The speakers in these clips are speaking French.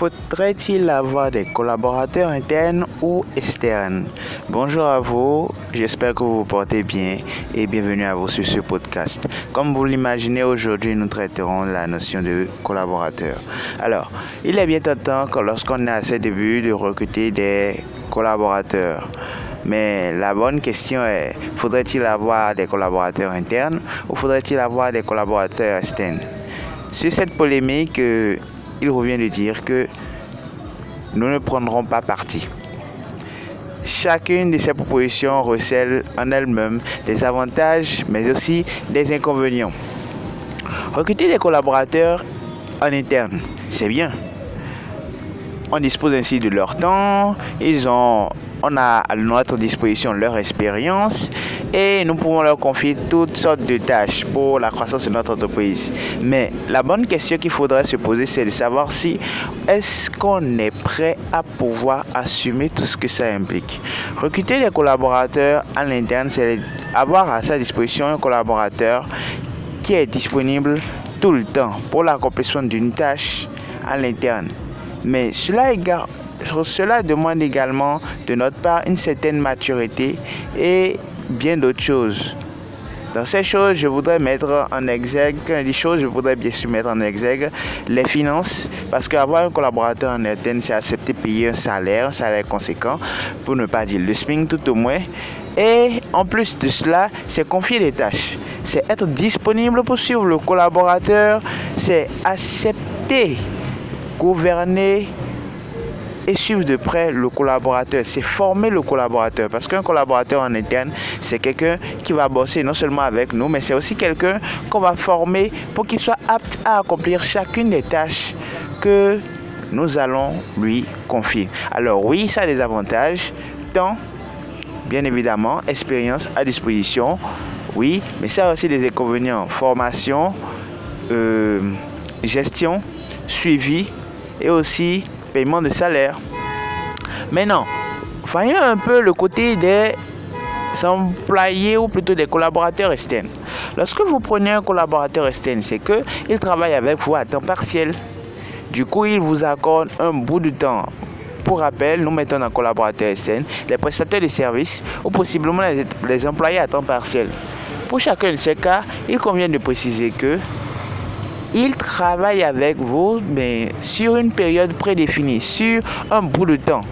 Faudrait-il avoir des collaborateurs internes ou externes? Bonjour à vous, j'espère que vous vous portez bien et bienvenue à vous sur ce podcast. Comme vous l'imaginez, aujourd'hui nous traiterons la notion de collaborateur. Alors, il est bien temps que lorsqu'on est à ses débuts de recruter des collaborateurs. Mais la bonne question est, faudrait-il avoir des collaborateurs internes ou faudrait-il avoir des collaborateurs externes? Sur cette polémique, il revient de dire que nous ne prendrons pas parti. Chacune de ces propositions recèle en elle-même des avantages, mais aussi des inconvénients. Recruter des collaborateurs en interne, c'est bien. On dispose ainsi de leur temps, on a à notre disposition leur expérience et nous pouvons leur confier toutes sortes de tâches pour la croissance de notre entreprise. Mais la bonne question qu'il faudrait se poser, c'est de savoir si est-ce qu'on est prêt à pouvoir assumer tout ce que ça implique. Recruter des collaborateurs à l'interne, c'est avoir à sa disposition un collaborateur qui est disponible tout le temps pour l'accomplissement d'une tâche à l'interne. Mais cela demande également de notre part une certaine maturité et bien d'autres choses. Dans ces choses, je voudrais mettre en exergue, des choses, je voudrais bien sûr mettre en exergue les finances, parce qu'avoir un collaborateur en interne, c'est accepter de payer un salaire, un salaire conséquent, pour ne pas dire le SMIC tout au moins. Et en plus de cela, c'est confier des tâches, c'est être disponible pour suivre le collaborateur, c'est accepter, gouverner et suivre de près le collaborateur. C'est former le collaborateur. Parce qu'un collaborateur en interne, c'est quelqu'un qui va bosser non seulement avec nous, mais c'est aussi quelqu'un qu'on va former pour qu'il soit apte à accomplir chacune des tâches que nous allons lui confier. Alors oui, ça a des avantages. Temps, bien évidemment, expérience à disposition. Oui, mais ça a aussi des inconvénients. Formation, euh, gestion, suivi et aussi paiement de salaire. Maintenant, voyons un peu le côté des employés ou plutôt des collaborateurs externes. Lorsque vous prenez un collaborateur externe, c'est que il travaille avec vous à temps partiel. Du coup, il vous accorde un bout de temps. Pour rappel, nous mettons un collaborateur externe les prestataires de services ou possiblement les employés à temps partiel. Pour chacun de ces cas, il convient de préciser que ils travaillent avec vous, mais sur une période prédéfinie, sur un bout de temps.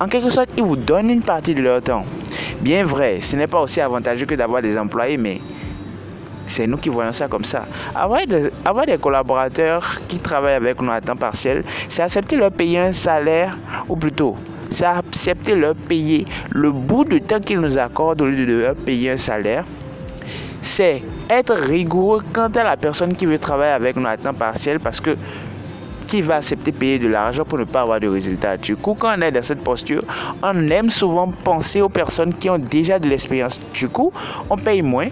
En quelque sorte, ils vous donnent une partie de leur temps. Bien vrai, ce n'est pas aussi avantageux que d'avoir des employés, mais c'est nous qui voyons ça comme ça. Avoir des, avoir des collaborateurs qui travaillent avec nous à temps partiel, c'est accepter leur payer un salaire, ou plutôt, c'est accepter leur payer le bout de temps qu'ils nous accordent au lieu de leur payer un salaire. C'est être rigoureux quant à la personne qui veut travailler avec nous à temps partiel parce que qui va accepter de payer de l'argent pour ne pas avoir de résultats. Du coup, quand on est dans cette posture, on aime souvent penser aux personnes qui ont déjà de l'expérience. Du coup, on paye moins.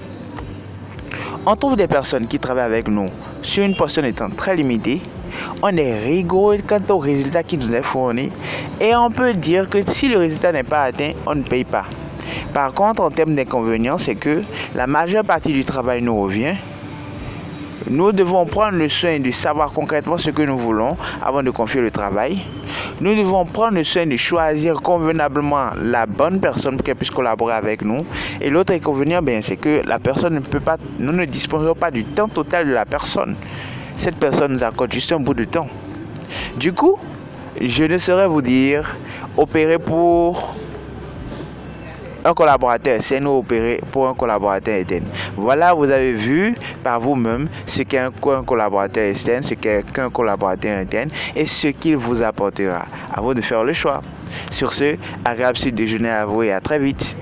On trouve des personnes qui travaillent avec nous sur une posture étant très limitée. On est rigoureux quant au résultat qui nous est fourni. Et on peut dire que si le résultat n'est pas atteint, on ne paye pas. Par contre, en termes d'inconvénients, c'est que la majeure partie du travail nous revient. Nous devons prendre le soin de savoir concrètement ce que nous voulons avant de confier le travail. Nous devons prendre le soin de choisir convenablement la bonne personne pour qu'elle puisse collaborer avec nous. Et l'autre inconvénient, ben, c'est que la personne ne peut pas, nous ne disposons pas du temps total de la personne. Cette personne nous accorde juste un bout de temps. Du coup, je ne saurais vous dire opérer pour un collaborateur c'est nous opérer pour un collaborateur interne. Voilà, vous avez vu par vous-même ce qu'est un, collaborateur externe, ce qu'est un collaborateur interne et ce qu'il vous apportera. Vous de faire le choix. Sur ce, agréable suite déjeuner à vous et à très vite.